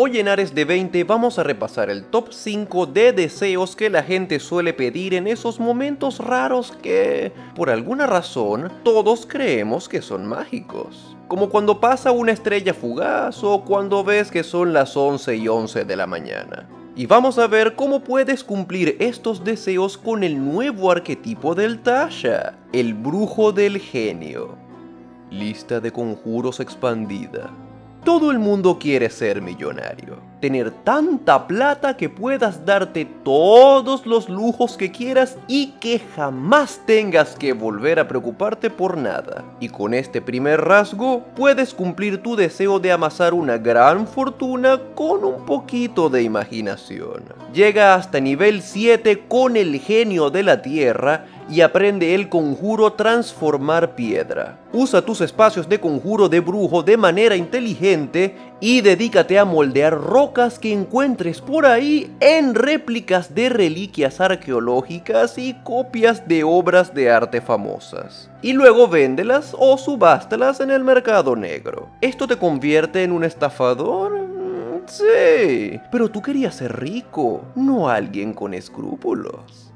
Hoy en Ares de 20 vamos a repasar el top 5 de deseos que la gente suele pedir en esos momentos raros que, por alguna razón, todos creemos que son mágicos. Como cuando pasa una estrella fugaz o cuando ves que son las 11 y 11 de la mañana. Y vamos a ver cómo puedes cumplir estos deseos con el nuevo arquetipo del Tasha, el brujo del genio. Lista de conjuros expandida. Todo el mundo quiere ser millonario, tener tanta plata que puedas darte todos los lujos que quieras y que jamás tengas que volver a preocuparte por nada. Y con este primer rasgo puedes cumplir tu deseo de amasar una gran fortuna con un poquito de imaginación. Llega hasta nivel 7 con el genio de la tierra y aprende el conjuro transformar piedra. Usa tus espacios de conjuro de brujo de manera inteligente y dedícate a moldear rocas que encuentres por ahí en réplicas de reliquias arqueológicas y copias de obras de arte famosas. Y luego véndelas o subástalas en el mercado negro. ¿Esto te convierte en un estafador? Mm, sí, pero tú querías ser rico, no alguien con escrúpulos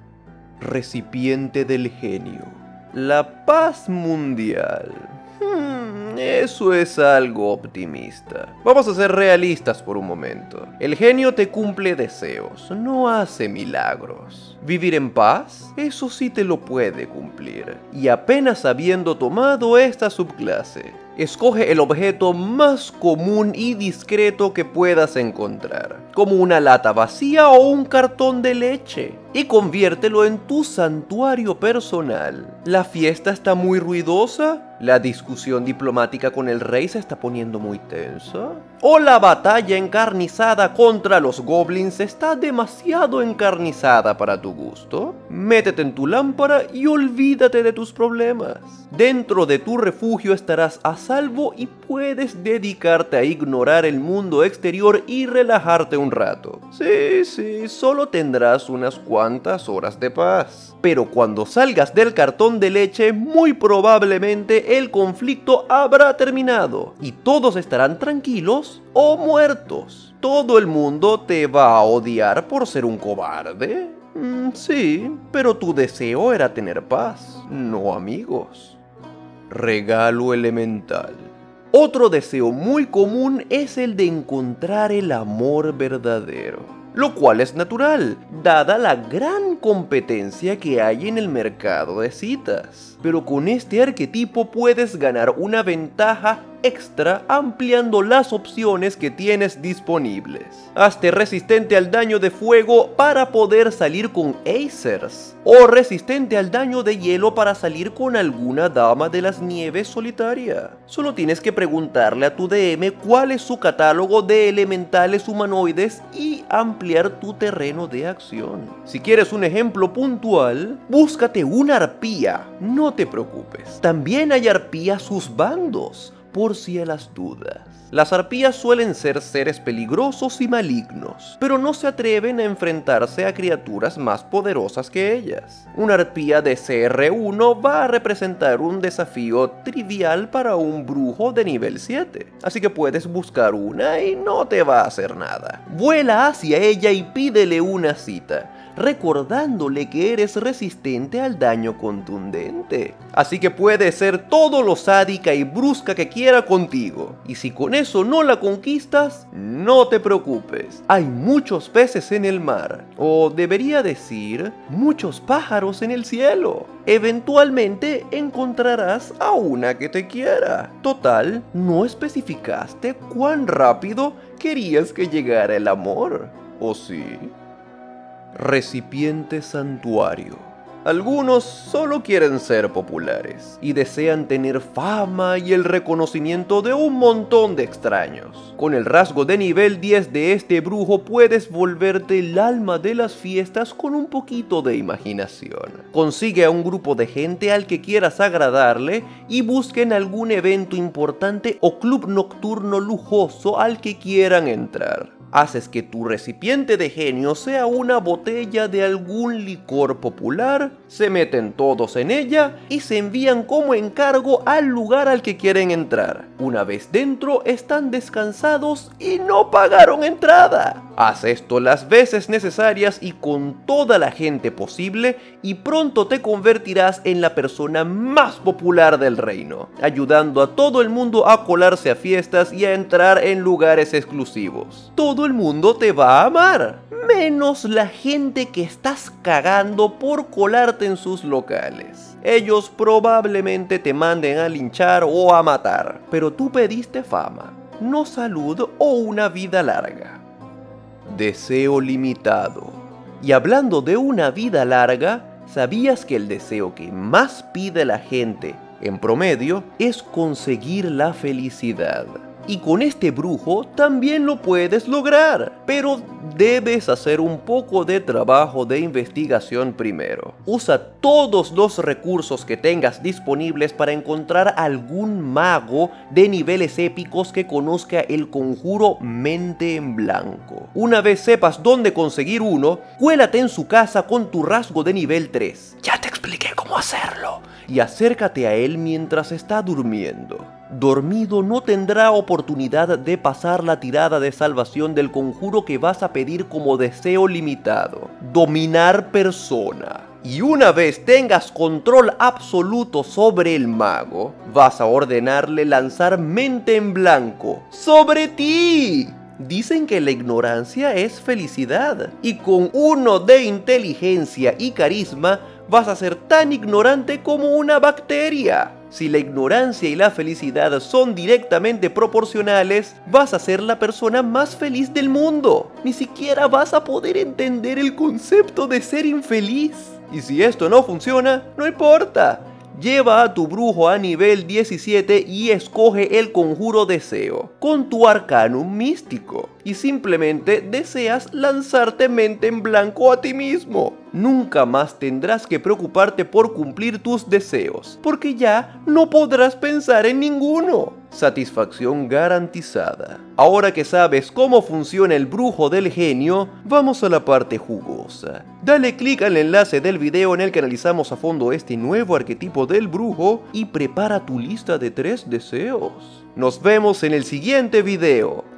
recipiente del genio. La paz mundial. Hmm, eso es algo optimista. Vamos a ser realistas por un momento. El genio te cumple deseos, no hace milagros. Vivir en paz, eso sí te lo puede cumplir. Y apenas habiendo tomado esta subclase, Escoge el objeto más común y discreto que puedas encontrar, como una lata vacía o un cartón de leche, y conviértelo en tu santuario personal. ¿La fiesta está muy ruidosa? ¿La discusión diplomática con el rey se está poniendo muy tensa? ¿O la batalla encarnizada contra los goblins está demasiado encarnizada para tu gusto? Métete en tu lámpara y olvídate de tus problemas. Dentro de tu refugio estarás a salvo y puedes dedicarte a ignorar el mundo exterior y relajarte un rato. Sí, sí, solo tendrás unas cuantas horas de paz. Pero cuando salgas del cartón de leche, muy probablemente el conflicto habrá terminado y todos estarán tranquilos o muertos. ¿Todo el mundo te va a odiar por ser un cobarde? Mm, sí, pero tu deseo era tener paz, no amigos. Regalo elemental. Otro deseo muy común es el de encontrar el amor verdadero lo cual es natural, dada la gran competencia que hay en el mercado de citas. Pero con este arquetipo puedes ganar una ventaja extra ampliando las opciones que tienes disponibles. Hazte resistente al daño de fuego para poder salir con Acers, o resistente al daño de hielo para salir con alguna dama de las nieves solitaria. Solo tienes que preguntarle a tu DM cuál es su catálogo de elementales humanoides y ampliar tu terreno de acción. Si quieres un ejemplo puntual, búscate una arpía, no te preocupes. También hay arpías sus bandos por si a las dudas. Las arpías suelen ser seres peligrosos y malignos, pero no se atreven a enfrentarse a criaturas más poderosas que ellas. Una arpía de CR1 va a representar un desafío trivial para un brujo de nivel 7, así que puedes buscar una y no te va a hacer nada. Vuela hacia ella y pídele una cita recordándole que eres resistente al daño contundente. Así que puede ser todo lo sádica y brusca que quiera contigo. Y si con eso no la conquistas, no te preocupes. Hay muchos peces en el mar. O debería decir, muchos pájaros en el cielo. Eventualmente encontrarás a una que te quiera. Total, no especificaste cuán rápido querías que llegara el amor. ¿O sí? Recipiente santuario. Algunos solo quieren ser populares y desean tener fama y el reconocimiento de un montón de extraños. Con el rasgo de nivel 10 de este brujo puedes volverte el alma de las fiestas con un poquito de imaginación. Consigue a un grupo de gente al que quieras agradarle y busquen algún evento importante o club nocturno lujoso al que quieran entrar haces que tu recipiente de genio sea una botella de algún licor popular se meten todos en ella y se envían como encargo al lugar al que quieren entrar. Una vez dentro están descansados y no pagaron entrada. Haz esto las veces necesarias y con toda la gente posible y pronto te convertirás en la persona más popular del reino, ayudando a todo el mundo a colarse a fiestas y a entrar en lugares exclusivos. Todo el mundo te va a amar, menos la gente que estás cagando por colarte en sus locales. Ellos probablemente te manden a linchar o a matar, pero tú pediste fama, no salud o una vida larga. Deseo limitado. Y hablando de una vida larga, ¿sabías que el deseo que más pide la gente en promedio es conseguir la felicidad? Y con este brujo también lo puedes lograr, pero debes hacer un poco de trabajo de investigación primero. Usa todos los recursos que tengas disponibles para encontrar algún mago de niveles épicos que conozca el conjuro mente en blanco. Una vez sepas dónde conseguir uno, cuélate en su casa con tu rasgo de nivel 3. Ya te expliqué cómo hacerlo. Y acércate a él mientras está durmiendo dormido no tendrá oportunidad de pasar la tirada de salvación del conjuro que vas a pedir como deseo limitado. Dominar persona. Y una vez tengas control absoluto sobre el mago, vas a ordenarle lanzar mente en blanco sobre ti. Dicen que la ignorancia es felicidad, y con uno de inteligencia y carisma vas a ser tan ignorante como una bacteria. Si la ignorancia y la felicidad son directamente proporcionales, vas a ser la persona más feliz del mundo. Ni siquiera vas a poder entender el concepto de ser infeliz. Y si esto no funciona, no importa. Lleva a tu brujo a nivel 17 y escoge el conjuro deseo con tu arcanum místico. Y simplemente deseas lanzarte mente en blanco a ti mismo nunca más tendrás que preocuparte por cumplir tus deseos, porque ya no podrás pensar en ninguno. Satisfacción garantizada. Ahora que sabes cómo funciona el brujo del genio, vamos a la parte jugosa. Dale clic al enlace del video en el que analizamos a fondo este nuevo arquetipo del brujo y prepara tu lista de tres deseos. Nos vemos en el siguiente video.